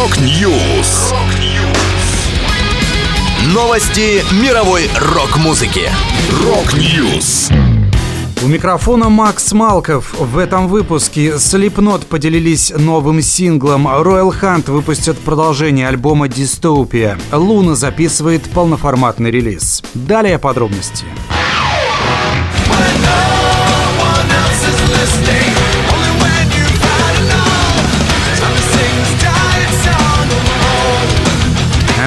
Rock News. Новости мировой рок-музыки. Rock News. У микрофона Макс Малков. В этом выпуске Slipknot поделились новым синглом. Royal Hunt выпустят продолжение альбома Dystopia. Луна записывает полноформатный релиз. Далее подробности.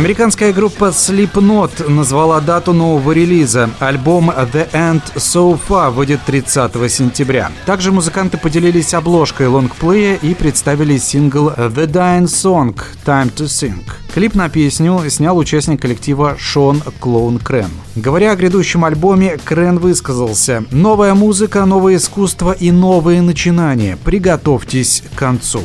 Американская группа Slipknot назвала дату нового релиза. Альбом The End So Far выйдет 30 сентября. Также музыканты поделились обложкой лонгплея и представили сингл The Dying Song Time to Sing. Клип на песню снял участник коллектива Шон Клоун Крен. Говоря о грядущем альбоме, Крен высказался «Новая музыка, новое искусство и новые начинания. Приготовьтесь к концу».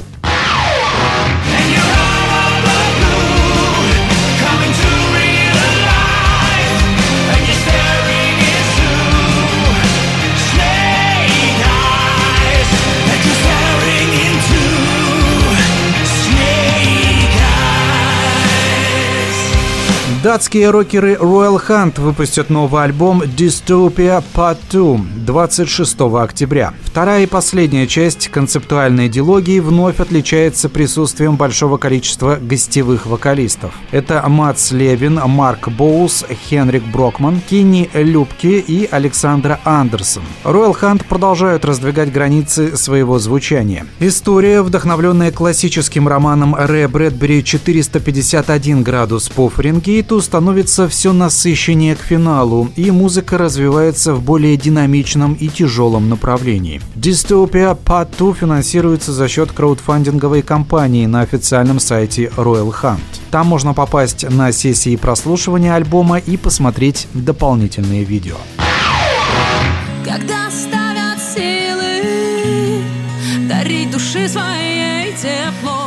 Датские рокеры Royal Hunt выпустят новый альбом Dystopia Part 2 26 октября. Вторая и последняя часть концептуальной дилогии вновь отличается присутствием большого количества гостевых вокалистов. Это Мац Левин, Марк Боулс, Хенрик Брокман, Кинни Любки и Александра Андерсон. Royal Hunt продолжают раздвигать границы своего звучания. История, вдохновленная классическим романом Ре Брэдбери «451 градус по Фаренгейту», биту становится все насыщеннее к финалу, и музыка развивается в более динамичном и тяжелом направлении. Dystopia Part 2 финансируется за счет краудфандинговой кампании на официальном сайте Royal Hunt. Там можно попасть на сессии прослушивания альбома и посмотреть дополнительные видео. Когда ставят силы дарить души своей тепло,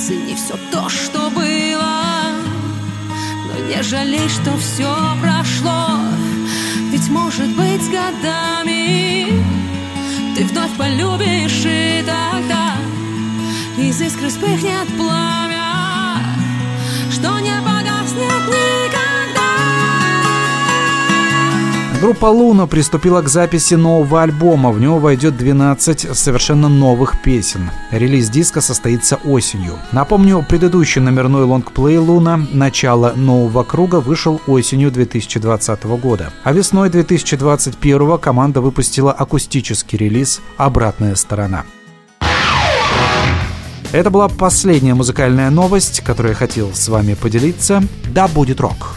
цени все то, что было не жалей, что все прошло. Ведь может быть годами Ты вновь полюбишь и тогда Из искры вспыхнет пламя. Что не Группа Луна приступила к записи нового альбома. В него войдет 12 совершенно новых песен. Релиз диска состоится осенью. Напомню, предыдущий номерной лонгплей Луна «Начало нового круга» вышел осенью 2020 года. А весной 2021 команда выпустила акустический релиз «Обратная сторона». Это была последняя музыкальная новость, которую я хотел с вами поделиться. Да будет рок!